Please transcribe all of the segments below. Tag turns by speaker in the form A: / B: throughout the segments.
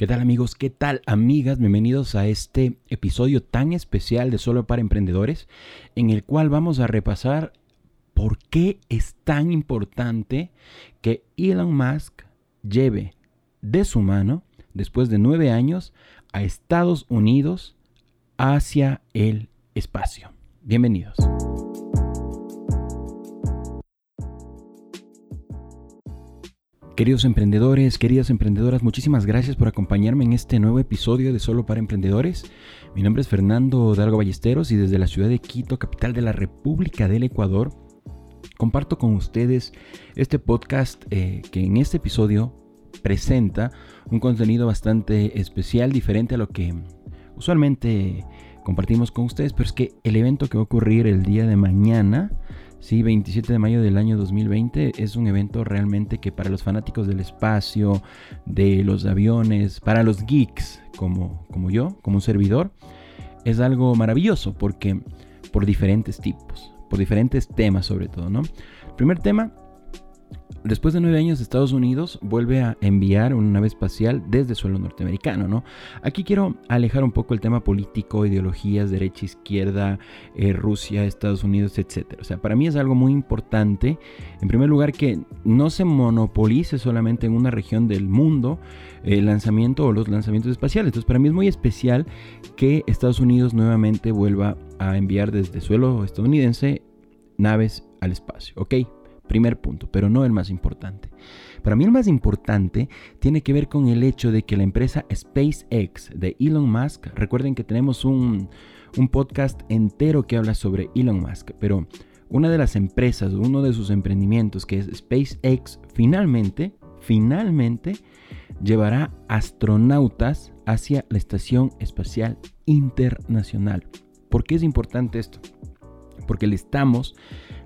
A: ¿Qué tal amigos? ¿Qué tal amigas? Bienvenidos a este episodio tan especial de Solo para Emprendedores, en el cual vamos a repasar por qué es tan importante que Elon Musk lleve de su mano, después de nueve años, a Estados Unidos hacia el espacio. Bienvenidos. Queridos emprendedores, queridas emprendedoras, muchísimas gracias por acompañarme en este nuevo episodio de Solo para Emprendedores. Mi nombre es Fernando Dalgo Ballesteros y desde la ciudad de Quito, capital de la República del Ecuador, comparto con ustedes este podcast eh, que en este episodio presenta un contenido bastante especial, diferente a lo que usualmente compartimos con ustedes, pero es que el evento que va a ocurrir el día de mañana Sí, 27 de mayo del año 2020 es un evento realmente que para los fanáticos del espacio, de los aviones, para los geeks como, como yo, como un servidor, es algo maravilloso porque por diferentes tipos, por diferentes temas sobre todo, ¿no? El primer tema Después de nueve años, Estados Unidos vuelve a enviar una nave espacial desde suelo norteamericano, ¿no? Aquí quiero alejar un poco el tema político, ideologías, derecha, izquierda, eh, Rusia, Estados Unidos, etc. O sea, para mí es algo muy importante, en primer lugar, que no se monopolice solamente en una región del mundo el lanzamiento o los lanzamientos espaciales. Entonces, para mí es muy especial que Estados Unidos nuevamente vuelva a enviar desde suelo estadounidense naves al espacio, ¿ok? Primer punto, pero no el más importante. Para mí el más importante tiene que ver con el hecho de que la empresa SpaceX de Elon Musk, recuerden que tenemos un, podcast entero que habla sobre Elon Musk, pero una de las empresas, uno de sus emprendimientos que es SpaceX, finalmente, finalmente llevará astronautas hacia la Estación Espacial Internacional. ¿Por qué es importante esto? Porque le estamos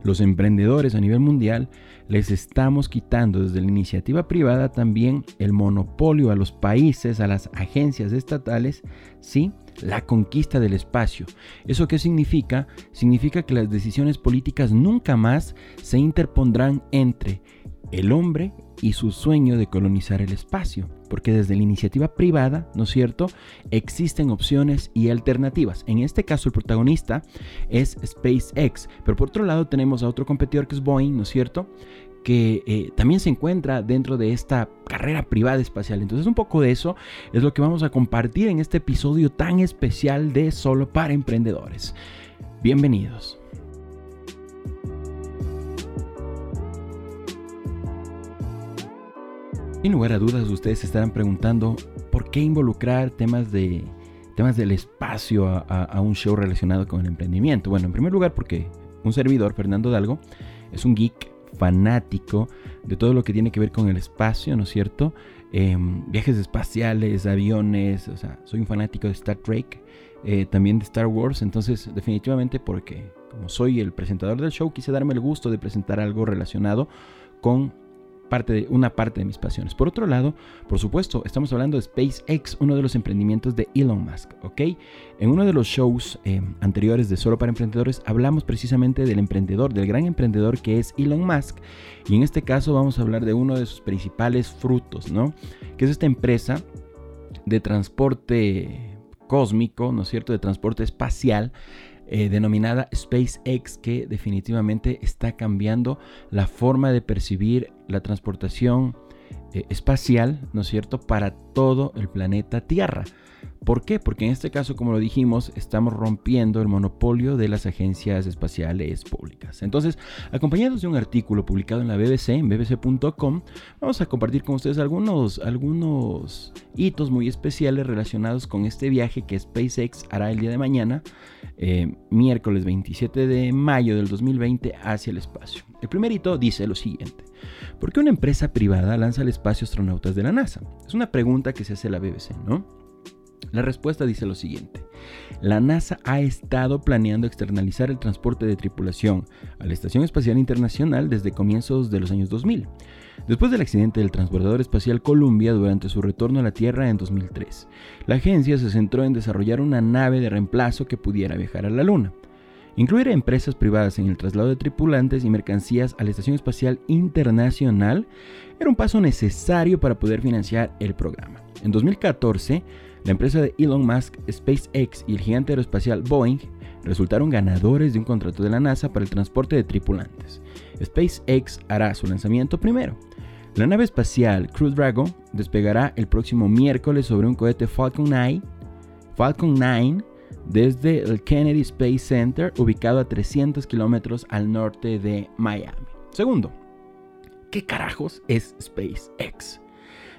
A: los emprendedores a nivel mundial les estamos quitando desde la iniciativa privada también el monopolio a los países, a las agencias estatales, sí, la conquista del espacio. ¿Eso qué significa? Significa que las decisiones políticas nunca más se interpondrán entre el hombre y su sueño de colonizar el espacio, porque desde la iniciativa privada, ¿no es cierto?, existen opciones y alternativas. En este caso el protagonista es SpaceX, pero por otro lado tenemos a otro competidor que es Boeing, ¿no es cierto?, que eh, también se encuentra dentro de esta carrera privada espacial. Entonces un poco de eso es lo que vamos a compartir en este episodio tan especial de Solo para Emprendedores. Bienvenidos. Sin lugar a dudas, ustedes se estarán preguntando por qué involucrar temas, de, temas del espacio a, un show relacionado con el emprendimiento. Bueno, en primer lugar, porque un servidor, Fernando Dalgo, es un geek fanático de todo lo que tiene que ver con el espacio, ¿no es cierto? Em, viajes espaciales, aviones, o sea, soy un fanático de Star Trek, eh, también de Star Wars, entonces definitivamente porque como soy el presentador del show, quise darme el gusto de presentar algo relacionado con parte de, una parte de mis pasiones. Por otro lado, por supuesto, estamos hablando de SpaceX, uno de los emprendimientos de Elon Musk, ¿ok? En uno de los shows eh, anteriores de Solo para Emprendedores hablamos precisamente del emprendedor, del gran emprendedor que es Elon Musk. Y en este caso vamos a hablar de uno de sus principales frutos, ¿no? Que es esta empresa de transporte cósmico, ¿no es cierto? De transporte espacial eh, denominada SpaceX que definitivamente está cambiando la forma de percibir la transportación eh, espacial, ¿no es cierto?, para todo el planeta Tierra. ¿Por qué? Porque en este caso, como lo dijimos, estamos rompiendo el monopolio de las agencias espaciales públicas. Entonces, acompañados de un artículo publicado en la BBC, en bbc.com, vamos a compartir con ustedes algunos, algunos hitos muy especiales relacionados con este viaje que SpaceX hará el día de mañana, eh, miércoles 27 de mayo del 2020, hacia el espacio. El primer hito dice lo siguiente. ¿Por qué una empresa privada lanza al espacio astronautas de la NASA? Es una pregunta que se hace la BBC, ¿no? La respuesta dice lo siguiente. La NASA ha estado planeando externalizar el transporte de tripulación a la Estación Espacial Internacional desde comienzos de los años 2000, después del accidente del transbordador espacial Columbia durante su retorno a la Tierra en 2003. La agencia se centró en desarrollar una nave de reemplazo que pudiera viajar a la Luna. Incluir a empresas privadas en el traslado de tripulantes y mercancías a la Estación Espacial Internacional era un paso necesario para poder financiar el programa. En 2014, la empresa de Elon Musk, SpaceX y el gigante aeroespacial Boeing resultaron ganadores de un contrato de la NASA para el transporte de tripulantes. SpaceX hará su lanzamiento primero. La nave espacial Crew Dragon despegará el próximo miércoles sobre un cohete Falcon 9, Falcon 9 desde el Kennedy Space Center, ubicado a 300 kilómetros al norte de Miami. Segundo, ¿qué carajos es SpaceX?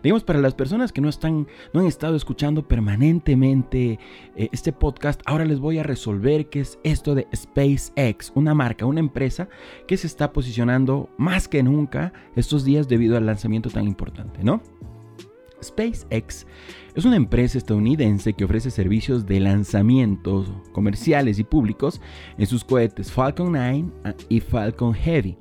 A: Digamos, para las personas que no, están, no han estado escuchando permanentemente eh, este podcast, ahora les voy a resolver qué es esto de SpaceX, una marca, una empresa que se está posicionando más que nunca estos días debido al lanzamiento tan importante, ¿no? SpaceX es una empresa estadounidense que ofrece servicios de lanzamientos comerciales y públicos en sus cohetes Falcon 9 y Falcon Heavy.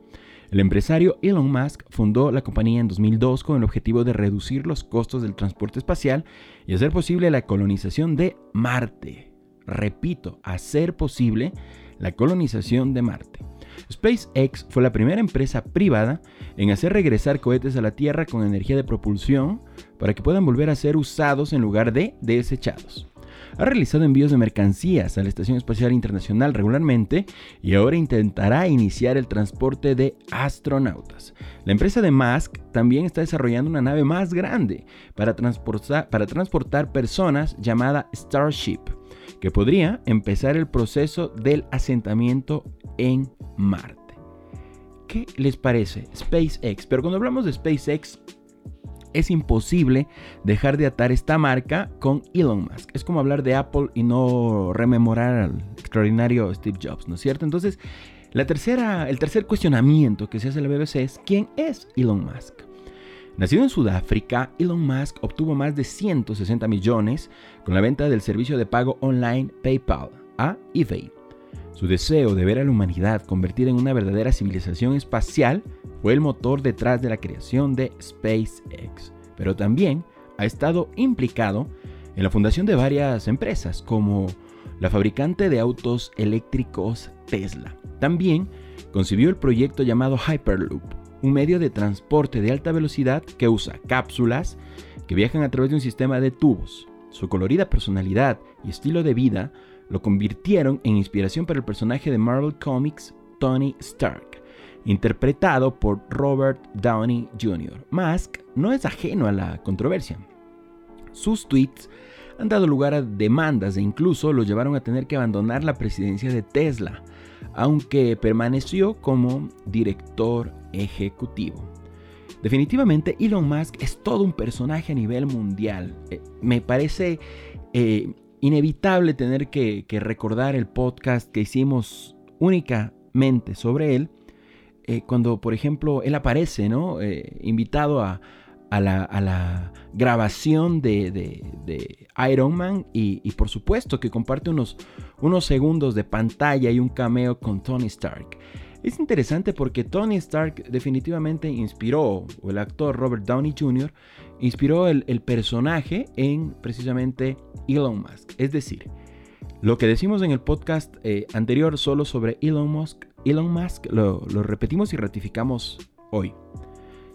A: El empresario Elon Musk fundó la compañía en 2002 con el objetivo de reducir los costos del transporte espacial y hacer posible la colonización de Marte. Repito, hacer posible la colonización de Marte. SpaceX fue la primera empresa privada en hacer regresar cohetes a la Tierra con energía de propulsión para que puedan volver a ser usados en lugar de desechados. Ha realizado envíos de mercancías a la Estación Espacial Internacional regularmente y ahora intentará iniciar el transporte de astronautas. La empresa de Musk también está desarrollando una nave más grande para transportar, personas llamada Starship, que podría empezar el proceso del asentamiento en Marte. ¿Qué les parece SpaceX? Pero cuando hablamos de SpaceX, es imposible dejar de atar esta marca con Elon Musk. Es como hablar de Apple y no rememorar al extraordinario Steve Jobs, ¿no es cierto? Entonces, la tercera, el tercer cuestionamiento que se hace en la BBC es ¿quién es Elon Musk? Nacido en Sudáfrica, Elon Musk obtuvo más de 160 millones con la venta del servicio de pago online PayPal a eBay. Su deseo de ver a la humanidad convertida en una verdadera civilización espacial fue el motor detrás de la creación de SpaceX, pero también ha estado implicado en la fundación de varias empresas como la fabricante de autos eléctricos Tesla. También concibió el proyecto llamado Hyperloop, un medio de transporte de alta velocidad que usa cápsulas que viajan a través de un sistema de tubos. Su colorida personalidad y estilo de vida lo convirtieron en inspiración para el personaje de Marvel Comics Tony Stark, interpretado por Robert Downey Jr. Musk no es ajeno a la controversia. Sus tweets han dado lugar a demandas e incluso lo llevaron a tener que abandonar la presidencia de Tesla, aunque permaneció como director ejecutivo. Definitivamente Elon Musk es todo un personaje a nivel mundial. Eh, me parece eh, inevitable tener que, recordar el podcast que hicimos únicamente sobre él, eh, cuando por ejemplo él aparece, ¿no? Eh, invitado a, la, grabación de, Iron Man y, por supuesto que comparte unos, unos segundos de pantalla y un cameo con Tony Stark. Es interesante porque Tony Stark definitivamente inspiró, o el actor Robert Downey Jr., inspiró el, personaje en precisamente Elon Musk. Es decir, lo que decimos en el podcast eh, anterior solo sobre Elon Musk, Elon Musk lo, lo repetimos y ratificamos hoy.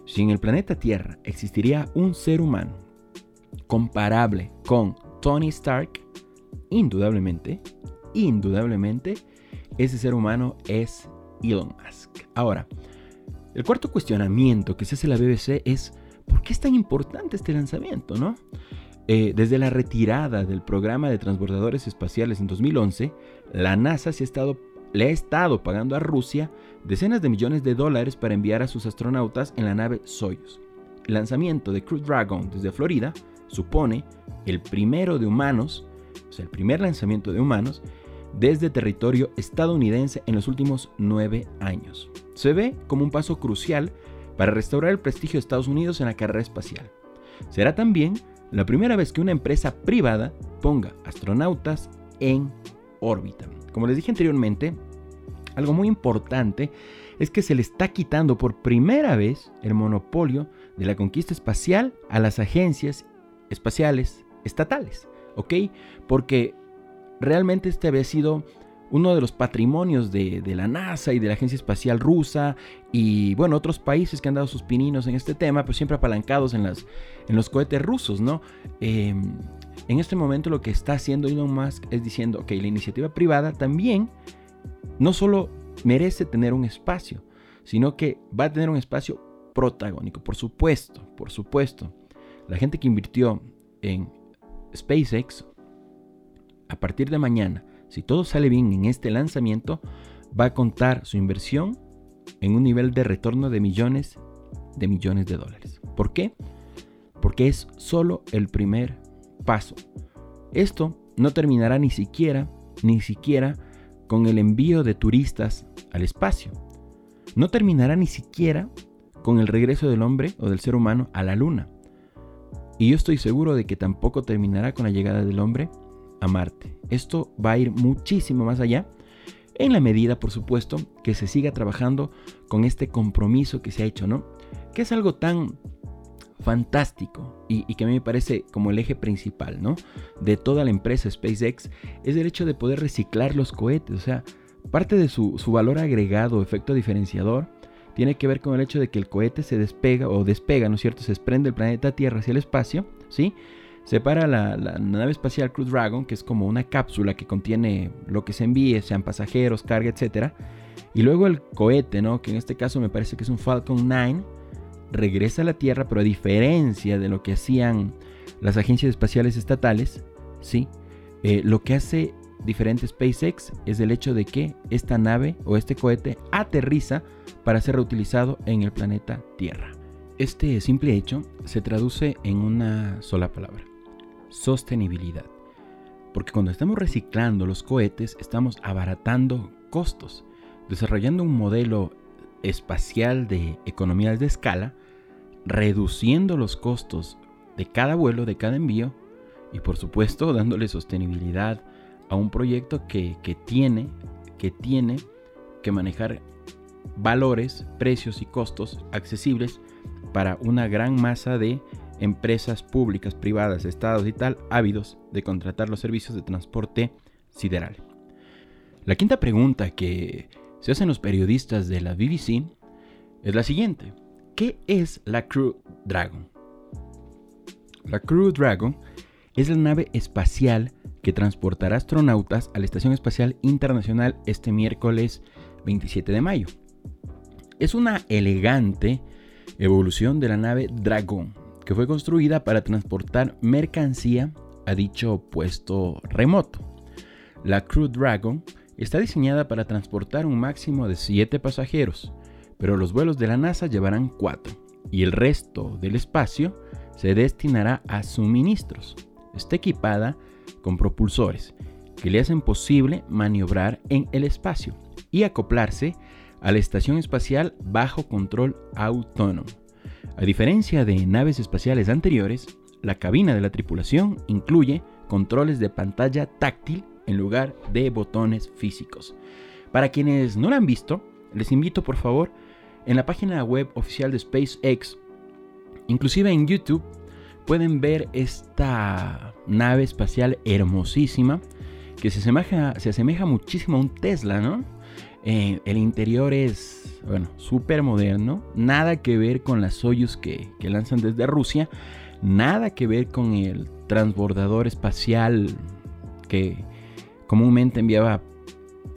A: Si en el planeta Tierra existiría un ser humano comparable con Tony Stark, indudablemente, indudablemente, ese ser humano es Elon Musk. Ahora, el cuarto cuestionamiento que se hace la BBC es ¿por qué es tan importante este lanzamiento? ¿no? Eh, desde la retirada del programa de transbordadores espaciales en 2011, la NASA se ha estado, le ha estado pagando a Rusia decenas de millones de dólares para enviar a sus astronautas en la nave Soyuz. El lanzamiento de Crew Dragon desde Florida supone el primero de humanos, o sea, el primer lanzamiento de humanos desde territorio estadounidense en los últimos nueve años. Se ve como un paso crucial para restaurar el prestigio de Estados Unidos en la carrera espacial. Será también la primera vez que una empresa privada ponga astronautas en órbita. Como les dije anteriormente, algo muy importante es que se le está quitando por primera vez el monopolio de la conquista espacial a las agencias espaciales estatales, ¿ok? Porque realmente este había sido uno de los patrimonios de, la NASA y de la Agencia Espacial Rusa y bueno, otros países que han dado sus pininos en este tema, pero siempre apalancados en, en los cohetes rusos, ¿no? Em, en este momento lo que está haciendo Elon Musk es diciendo, que la iniciativa privada también no solo merece tener un espacio, sino que va a tener un espacio protagónico, por supuesto, por supuesto. La gente que invirtió en SpaceX, a partir de mañana, si todo sale bien en este lanzamiento, va a contar su inversión en un nivel de retorno de millones de millones de dólares. ¿Por qué? Porque es solo el primer paso. Esto no terminará ni siquiera, ni siquiera con el envío de turistas al espacio. No terminará ni siquiera con el regreso del hombre o del ser humano a la luna. Y yo estoy seguro de que tampoco terminará con la llegada del hombre Marte. Esto va a ir muchísimo más allá, en la medida, por supuesto, que se siga trabajando con este compromiso que se ha hecho, ¿no? Que es algo tan fantástico y, que a mí me parece como el eje principal, ¿no? De toda la empresa SpaceX, es el hecho de poder reciclar los cohetes, o sea, parte de su, su valor agregado, efecto diferenciador, tiene que ver con el hecho de que el cohete se despega o despega, ¿no es cierto? Se desprende el planeta Tierra hacia el espacio, ¿sí? Separa la, nave espacial Crew Dragon, que es como una cápsula que contiene lo que se envíe, sean pasajeros, carga, etc. Y luego el cohete, ¿no? Que en este caso me parece que es un Falcon 9, regresa a la Tierra, pero a diferencia de lo que hacían las agencias espaciales estatales, ¿sí? Eh, lo que hace diferente SpaceX es el hecho de que esta nave o este cohete aterriza para ser reutilizado en el planeta Tierra. Este simple hecho se traduce en una sola palabra, sostenibilidad. Porque cuando estamos reciclando los cohetes estamos abaratando costos, desarrollando un modelo espacial de economías de escala, reduciendo los costos de cada vuelo, de cada envío y por supuesto dándole sostenibilidad a un proyecto que, que tiene, que tiene que manejar valores, precios y costos accesibles para una gran masa de empresas públicas, privadas, estados y tal, ávidos de contratar los servicios de transporte sideral. La quinta pregunta que se hacen los periodistas de la BBC es la siguiente. ¿Qué es la Crew Dragon? La Crew Dragon es la nave espacial que transportará astronautas a la Estación Espacial Internacional este miércoles 27 de mayo. Es una elegante evolución de la nave Dragon, que fue construida para transportar mercancía a dicho puesto remoto. La Crew Dragon está diseñada para transportar un máximo de 7 pasajeros, pero los vuelos de la NASA llevarán 4 y el resto del espacio se destinará a suministros. Está equipada con propulsores que le hacen posible maniobrar en el espacio y acoplarse a la estación espacial bajo control autónomo. A diferencia de naves espaciales anteriores, la cabina de la tripulación incluye controles de pantalla táctil en lugar de botones físicos. Para quienes no la han visto, les invito por favor en la página web oficial de SpaceX, inclusive en YouTube, pueden ver esta nave espacial hermosísima que se asemeja, se asemeja muchísimo a un Tesla, ¿no? Eh, el interior es, bueno, súper moderno. Nada que ver con las Soyuz que, que lanzan desde Rusia. Nada que ver con el transbordador espacial que comúnmente enviaba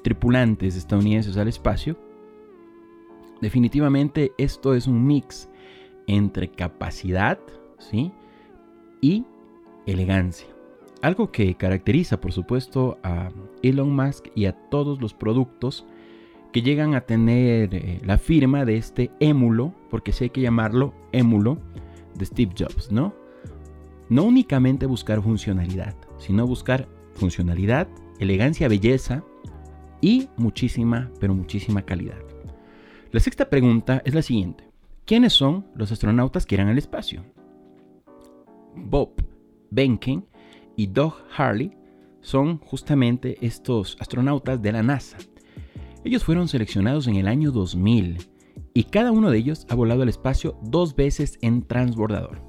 A: tripulantes estadounidenses al espacio. Definitivamente esto es un mix entre capacidad ¿sí? y elegancia. Algo que caracteriza, por supuesto, a Elon Musk y a todos los productos que llegan a tener eh, la firma de este émulo, porque sí hay que llamarlo émulo, de Steve Jobs, ¿no? No únicamente buscar funcionalidad, sino buscar funcionalidad, elegancia, belleza y muchísima, pero muchísima calidad. La sexta pregunta es la siguiente. ¿Quiénes son los astronautas que irán al espacio? Bob Behnken y Doug Harley son justamente estos astronautas de la NASA ellos fueron seleccionados en el año 2000 y cada uno de ellos ha volado al espacio dos veces en transbordador.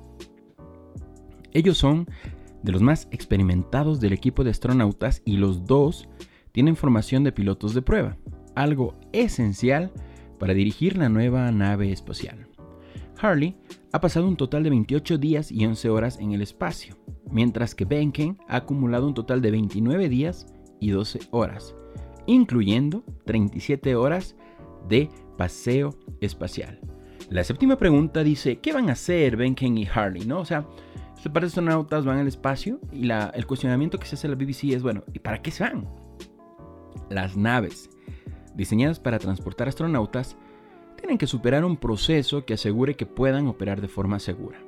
A: Ellos son de los más experimentados del equipo de astronautas y los dos tienen formación de pilotos de prueba, algo esencial para dirigir la nueva nave espacial. Harley ha pasado un total de 28 días y 11 horas en el espacio, mientras que Benken ha acumulado un total de 29 días y 12 horas, incluyendo 37 horas de paseo espacial. La séptima pregunta dice, ¿qué van a hacer Benken y Harley? ¿No? O sea, este par de astronautas van al espacio y el cuestionamiento que se hace a la BBC es, bueno, ¿y para qué se van? Las naves, diseñadas para transportar astronautas, tienen que superar un proceso que asegure que puedan operar de forma segura.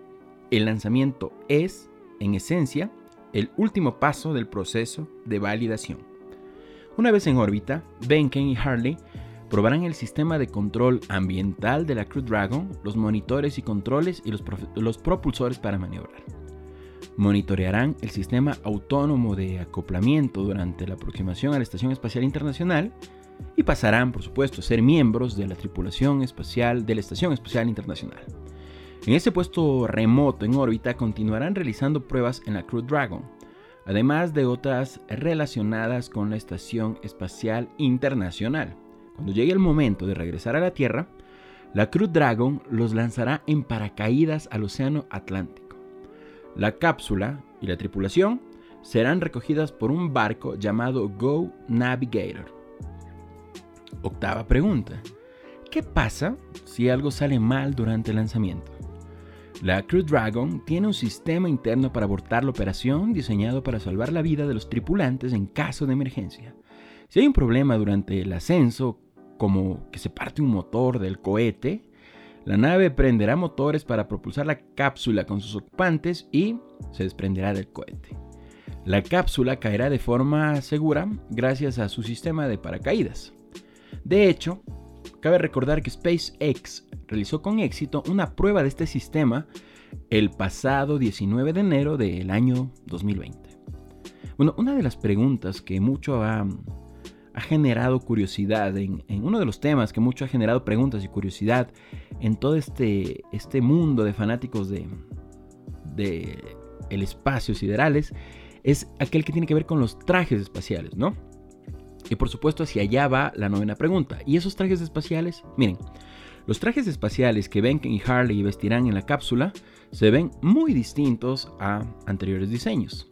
A: El lanzamiento es, en esencia, el último paso del proceso de validación. Una vez en órbita, Benken y Harley probarán el sistema de control ambiental de la Crew Dragon, los monitores y controles y los, propulsores para maniobrar. Monitorearán el sistema autónomo de acoplamiento durante la aproximación a la Estación Espacial Internacional y pasarán, por supuesto, a ser miembros de la tripulación espacial de la Estación Espacial Internacional. En ese puesto remoto en órbita continuarán realizando pruebas en la Crew Dragon, además de otras relacionadas con la Estación Espacial Internacional. Cuando llegue el momento de regresar a la Tierra, la Crew Dragon los lanzará en paracaídas al Océano Atlántico. La cápsula y la tripulación serán recogidas por un barco llamado Go Navigator. Octava pregunta. ¿Qué pasa si algo sale mal durante el lanzamiento? La Crew Dragon tiene un sistema interno para abortar la operación diseñado para salvar la vida de los tripulantes en caso de emergencia. Si hay un problema durante el ascenso como que se parte un motor del cohete, la nave prenderá motores para propulsar la cápsula con sus ocupantes y se desprenderá del cohete. La cápsula caerá de forma segura gracias a su sistema de paracaídas. De hecho, cabe recordar que SpaceX realizó con éxito una prueba de este sistema el pasado 19 de enero del año 2020. Bueno, una de las preguntas que mucho ha generado curiosidad, en, uno de los temas que mucho ha generado preguntas y curiosidad en todo este, este mundo de fanáticos de, de el espacio siderales, es aquel que tiene que ver con los trajes espaciales, ¿no? Y por supuesto hacia allá va la novena pregunta. ¿Y esos trajes espaciales? Miren, los trajes espaciales que Benken y Harley vestirán en la cápsula se ven muy distintos a anteriores diseños.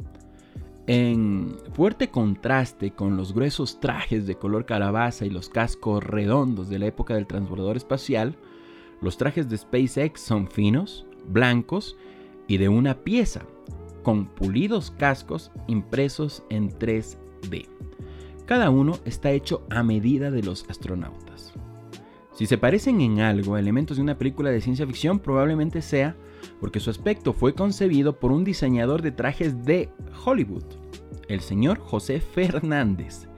A: En fuerte contraste con los gruesos trajes de color calabaza y los cascos redondos de la época del transbordador espacial, los trajes de SpaceX son finos, blancos y de una pieza, con pulidos cascos impresos en 3D. Cada uno está hecho a medida de los astronautas. Si se parecen en algo a elementos de una película de ciencia ficción, probablemente sea porque su aspecto fue concebido por un diseñador de trajes de Hollywood, el señor José Fernández,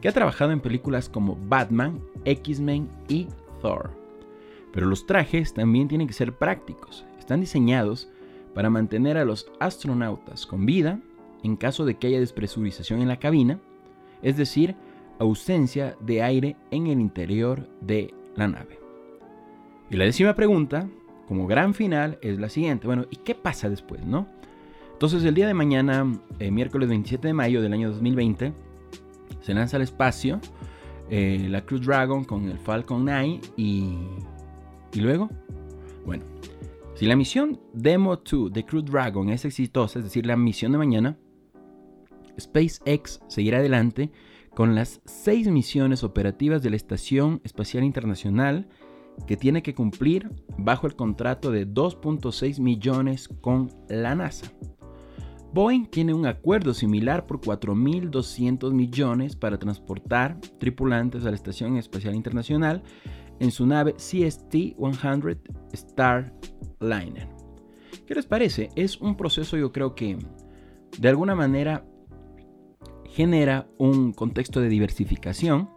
A: que ha trabajado en películas como Batman, X-Men y Thor. Pero los trajes también tienen que ser prácticos, están diseñados para mantener a los astronautas con vida en caso de que haya despresurización en la cabina, es decir, ausencia de aire en el interior de la nave. Y la décima pregunta como gran final es la siguiente. Bueno, ¿y qué pasa después, no? Entonces el día de mañana, eh, miércoles 27 de mayo del año 2020, se lanza al espacio eh, la Crew Dragon con el Falcon 9 y, y luego, bueno, si la misión Demo 2 de Crew Dragon es exitosa, es decir, la misión de mañana, SpaceX seguirá adelante con las seis misiones operativas de la Estación Espacial Internacional que tiene que cumplir bajo el contrato de 2.6 millones con la NASA. Boeing tiene un acuerdo similar por 4.200 millones para transportar tripulantes a la Estación Espacial Internacional en su nave CST-100 Starliner. ¿Qué les parece? Es un proceso yo creo que de alguna manera genera un contexto de diversificación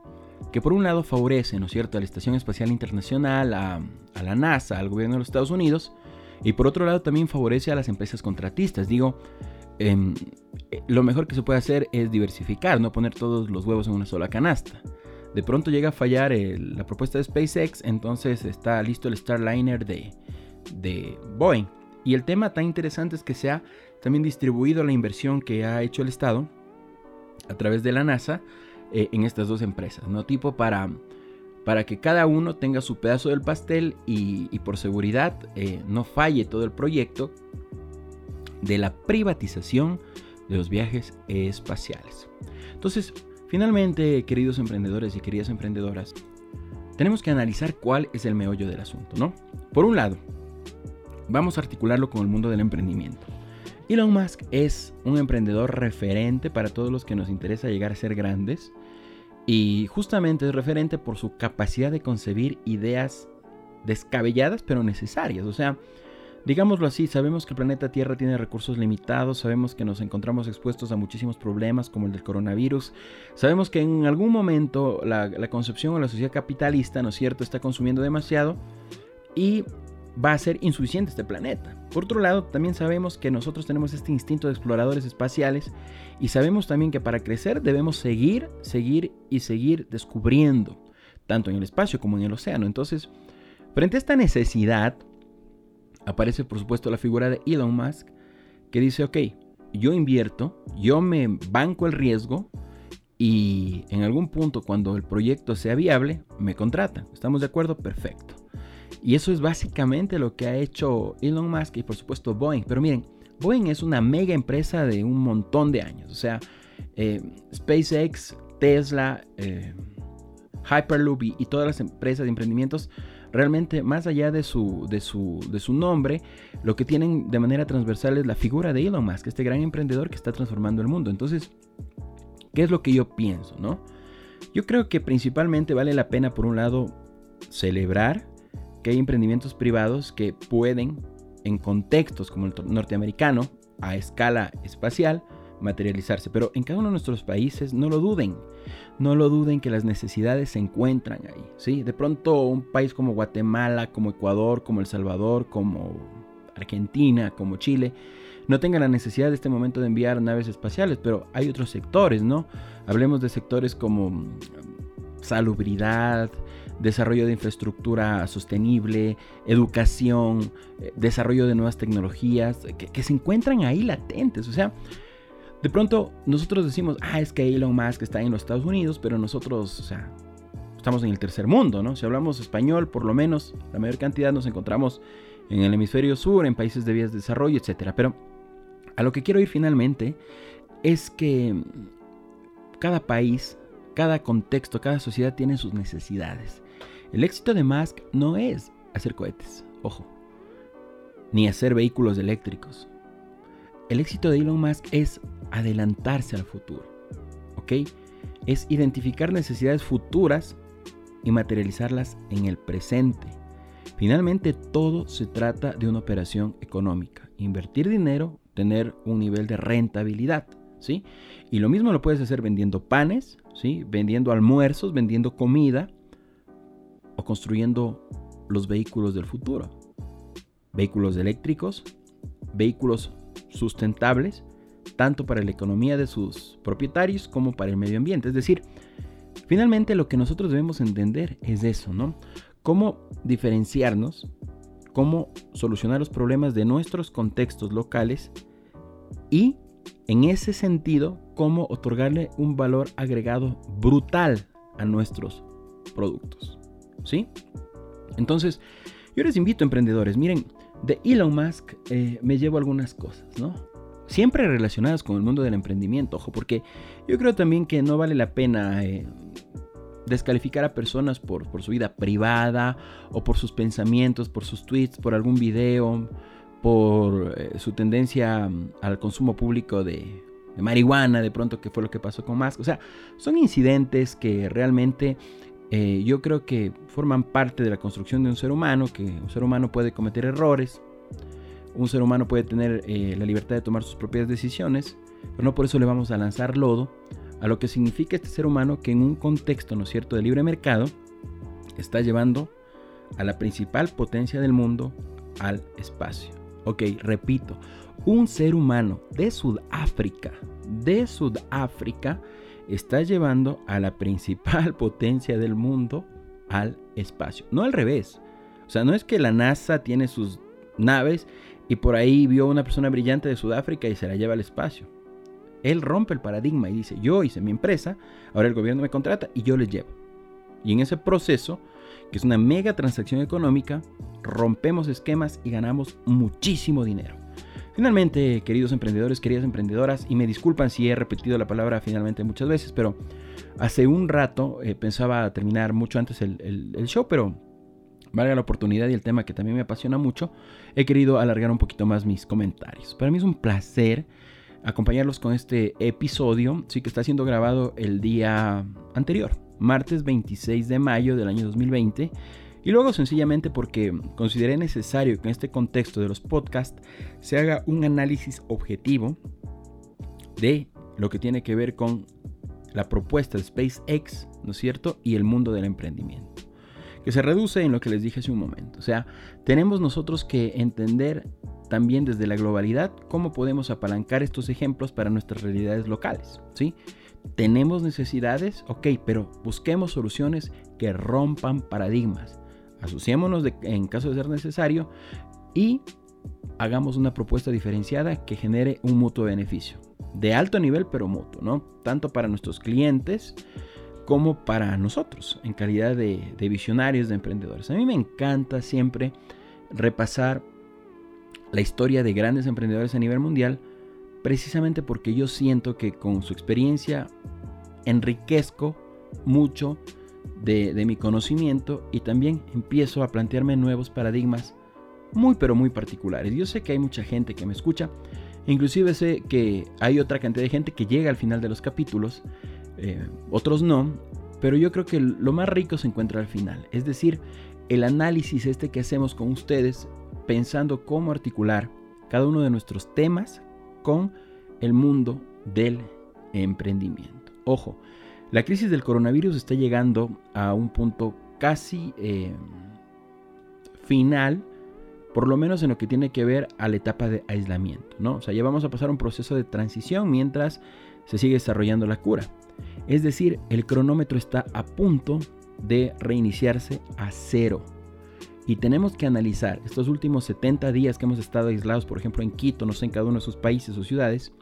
A: que por un lado favorece, ¿no es cierto?, a la Estación Espacial Internacional, a, la NASA, al gobierno de los Estados Unidos, y por otro lado también favorece a las empresas contratistas. Digo, em, lo mejor que se puede hacer es diversificar, no poner todos los huevos en una sola canasta. De pronto llega a fallar la propuesta de SpaceX, entonces está listo el Starliner de, de Boeing. Y el tema tan interesante es que se ha también distribuido la inversión que ha hecho el Estado a través de la NASA eh, en estas dos empresas, ¿no? Tipo para, para que cada uno tenga su pedazo del pastel y, por seguridad eh, no falle todo el proyecto de la privatización de los viajes espaciales. Entonces, finalmente, queridos emprendedores y queridas emprendedoras, tenemos que analizar cuál es el meollo del asunto, ¿no? Por un lado, vamos a articularlo con el mundo del emprendimiento. Elon Musk es un emprendedor referente para todos los que nos interesa llegar a ser grandes y justamente es referente por su capacidad de concebir ideas descabelladas pero necesarias. O sea, digámoslo así, sabemos que el planeta Tierra tiene recursos limitados, sabemos que nos encontramos expuestos a muchísimos problemas como el del coronavirus, sabemos que en algún momento la, concepción o la sociedad capitalista, ¿no es cierto?, está consumiendo demasiado y va a ser insuficiente este planeta. Por otro lado, también sabemos que nosotros tenemos este instinto de exploradores espaciales y sabemos también que para crecer debemos seguir, seguir y seguir descubriendo, tanto en el espacio como en el océano. Entonces, frente a esta necesidad, aparece por supuesto la figura de Elon Musk, que dice, ok, yo invierto, yo me banco el riesgo y en algún punto cuando el proyecto sea viable, me contratan. ¿Estamos de acuerdo? Perfecto. Y eso es básicamente lo que ha hecho Elon Musk y por supuesto Boeing. Pero miren, Boeing es una mega empresa de un montón de años. O sea, eh, SpaceX, Tesla, eh, Hyperloop y, todas las empresas de emprendimientos, realmente más allá de su, de, su, de su nombre, lo que tienen de manera transversal es la figura de Elon Musk, este gran emprendedor que está transformando el mundo. Entonces, ¿qué es lo que yo pienso? ¿no? Yo creo que principalmente vale la pena, por un lado, celebrar que hay emprendimientos privados que pueden, en contextos como el norteamericano, a escala espacial, materializarse. Pero en cada uno de nuestros países, no lo duden, no lo duden que las necesidades se encuentran ahí. ¿sí? De pronto un país como Guatemala, como Ecuador, como El Salvador, como Argentina, como Chile, no tengan la necesidad de este momento de enviar naves espaciales, pero hay otros sectores, ¿no? Hablemos de sectores como mm, salubridad, desarrollo de infraestructura sostenible, educación, eh, desarrollo de nuevas tecnologías, que, se encuentran ahí latentes. O sea, de pronto nosotros decimos, ah, es que Elon Musk está en los Estados Unidos, pero nosotros, o sea, estamos en el tercer mundo, ¿no? Si hablamos español, por lo menos la mayor cantidad nos encontramos en el hemisferio sur, en países de vías de desarrollo, etc. Pero a lo que quiero ir finalmente es que cada país, cada contexto, cada sociedad tiene sus necesidades. El éxito de Musk no es hacer cohetes, ojo, ni hacer vehículos eléctricos. El éxito de Elon Musk es adelantarse al futuro, ¿ok? Es identificar necesidades futuras y materializarlas en el presente. Finalmente, todo se trata de una operación económica. Invertir dinero, tener un nivel de rentabilidad, ¿sí? Y lo mismo lo puedes hacer vendiendo panes, ¿sí? Vendiendo almuerzos, vendiendo comida, o construyendo los vehículos del futuro. Vehículos eléctricos, vehículos sustentables, tanto para la economía de sus propietarios como para el medio ambiente. Es decir, finalmente lo que nosotros debemos entender es eso, ¿no? Cómo diferenciarnos, cómo solucionar los problemas de nuestros contextos locales y, en ese sentido, cómo otorgarle un valor agregado brutal a nuestros productos. ¿Sí? Entonces, yo les invito, emprendedores, miren, de Elon Musk eh, me llevo algunas cosas, ¿no? Siempre relacionadas con el mundo del emprendimiento, ojo, porque yo creo también que no vale la pena eh, descalificar a personas por, su vida privada o por sus pensamientos, por sus tweets, por algún video, por eh, su tendencia al consumo público de, de marihuana, de pronto que fue lo que pasó con Musk. O sea, son incidentes que realmente eh, yo creo que forman parte de la construcción de un ser humano, que un ser humano puede cometer errores, un ser humano puede tener eh, la libertad de tomar sus propias decisiones, pero no por eso le vamos a lanzar lodo a lo que significa este ser humano que en un contexto, ¿no cierto?, de libre mercado, está llevando a la principal potencia del mundo al espacio. Ok, repito, un ser humano de Sudáfrica, de Sudáfrica, está llevando a la principal potencia del mundo al espacio. No al revés. O sea, no es que la NASA tiene sus naves y por ahí vio una persona brillante de Sudáfrica y se la lleva al espacio. Él rompe el paradigma y dice, yo hice mi empresa, ahora el gobierno me contrata y yo les llevo. Y en ese proceso, que es una mega transacción económica, rompemos esquemas y ganamos muchísimo dinero. Finalmente, queridos emprendedores, queridas emprendedoras, y me disculpan si he repetido la palabra finalmente muchas veces, pero hace un rato eh, pensaba terminar mucho antes el, el show, pero valga la oportunidad y el tema que también me apasiona mucho, he querido alargar un poquito más mis comentarios. Para mí es un placer acompañarlos con este episodio, sí que está siendo grabado el día anterior, martes 26 de mayo del año 2020. Y luego sencillamente porque consideré necesario que en este contexto de los podcasts se haga un análisis objetivo de lo que tiene que ver con la propuesta de SpaceX, ¿no es cierto? Y el mundo del emprendimiento que se reduce en lo que les dije hace un momento. O sea, tenemos nosotros que entender también desde la globalidad cómo podemos apalancar estos ejemplos para nuestras realidades locales, ¿sí? Tenemos necesidades, ok, pero busquemos soluciones que rompan paradigmas. Asociémonos en caso de ser necesario y hagamos una propuesta diferenciada que genere un mutuo beneficio. De alto nivel, pero mutuo, ¿no? Tanto para nuestros clientes, como para nosotros en calidad de, visionarios, de emprendedores. A mí me encanta siempre repasar la historia de grandes emprendedores a nivel mundial, precisamente porque yo siento que con su experiencia enriquezco mucho de, mi conocimiento y también empiezo a plantearme nuevos paradigmas muy pero muy particulares. Yo sé que hay mucha gente que me escucha, inclusive sé que hay otra cantidad de gente que llega al final de los capítulos eh, otros no, pero yo creo que lo más rico se encuentra al final, es decir, el análisis este que hacemos con ustedes pensando cómo articular cada uno de nuestros temas con el mundo del emprendimiento. Ojo, la crisis del coronavirus está llegando a un punto casi eh, final, por lo menos en lo que tiene que ver a la etapa de aislamiento, ¿no? O sea, ya vamos a pasar un proceso de transición mientras se sigue desarrollando la cura. Es decir, el cronómetro está a punto de reiniciarse a cero. Y tenemos que analizar estos últimos 70 días que hemos estado aislados, por ejemplo en Quito, no sé, en cada uno de sus países o ciudades,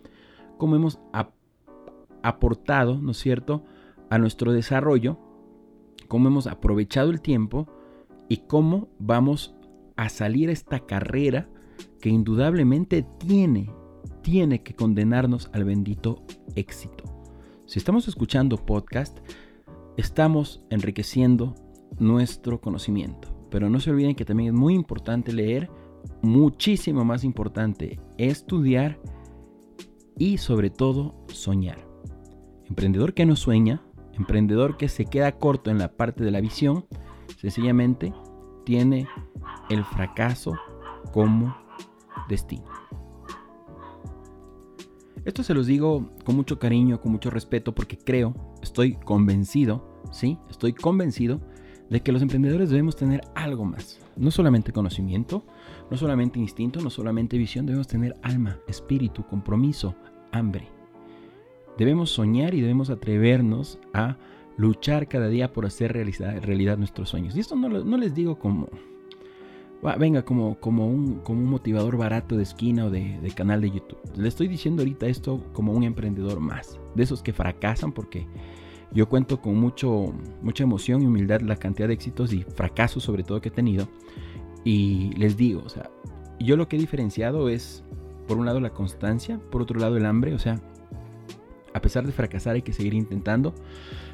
A: cómo hemos aportado, ¿no es cierto?, a nuestro desarrollo, cómo hemos aprovechado el tiempo y cómo vamos a salir esta carrera que indudablemente tiene, tiene que condenarnos al bendito éxito. Si estamos escuchando podcast, estamos enriqueciendo nuestro conocimiento. Pero no se olviden que también es muy importante leer, muchísimo más importante estudiar y sobre todo soñar. Emprendedor que no sueña, emprendedor que se queda corto en la parte de la visión, sencillamente tiene el fracaso como destino. Esto se los digo con mucho cariño, con mucho respeto, porque creo, estoy convencido, sí, estoy convencido de que los emprendedores debemos tener algo más. No solamente conocimiento, no solamente instinto, no solamente visión, debemos tener alma, espíritu, compromiso, hambre. Debemos soñar y debemos atrevernos a luchar cada día por hacer realidad, nuestros sueños. Y esto no, no les digo como, venga, como, como, un, como un motivador barato de esquina o de, canal de YouTube. Le estoy diciendo ahorita esto como un emprendedor más, de esos que fracasan porque yo cuento con mucho, mucha emoción y humildad la cantidad de éxitos y fracasos sobre todo que he tenido. Y les digo, o sea, yo lo que he diferenciado es, por un lado, la constancia, por otro lado, el hambre, o sea, a pesar de fracasar hay que seguir intentando,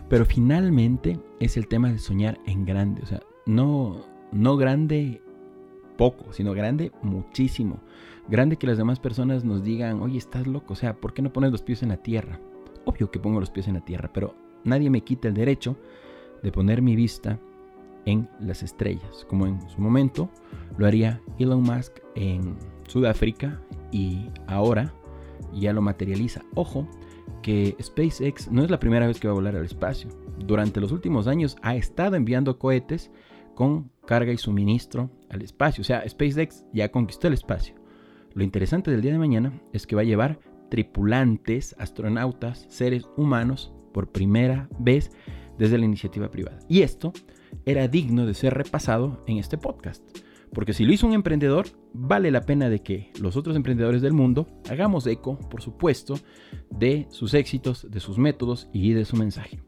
A: pero finalmente es el tema de soñar en grande, o sea, no, no grande poco, sino grande muchísimo. Grande que las demás personas nos digan, oye, estás loco, o sea, ¿por qué no pones los pies en la tierra? Obvio que pongo los pies en la tierra, pero nadie me quita el derecho de poner mi vista en las estrellas, como en su momento lo haría Elon Musk en Sudáfrica y ahora ya lo materializa. Ojo, que SpaceX no es la primera vez que va a volar al espacio. Durante los últimos años ha estado enviando cohetes con carga y suministro al espacio. O sea, SpaceX ya conquistó el espacio. Lo interesante del día de mañana es que va a llevar tripulantes, astronautas, seres humanos por primera vez desde la iniciativa privada. Y esto era digno de ser repasado en este podcast. Porque si lo hizo un emprendedor, vale la pena de que los otros emprendedores del mundo hagamos eco, por supuesto, de sus éxitos, de sus métodos y de su mensaje.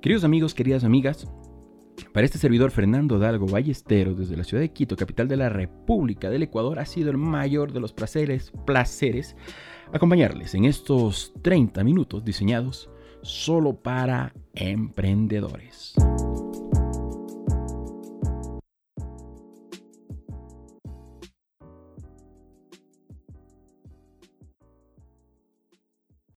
A: Queridos amigos, queridas amigas, para este servidor Fernando Dalgo Ballesteros desde la ciudad de Quito, capital de la República del Ecuador, ha sido el mayor de los placeres, placeres acompañarles en estos 30 minutos diseñados solo para emprendedores.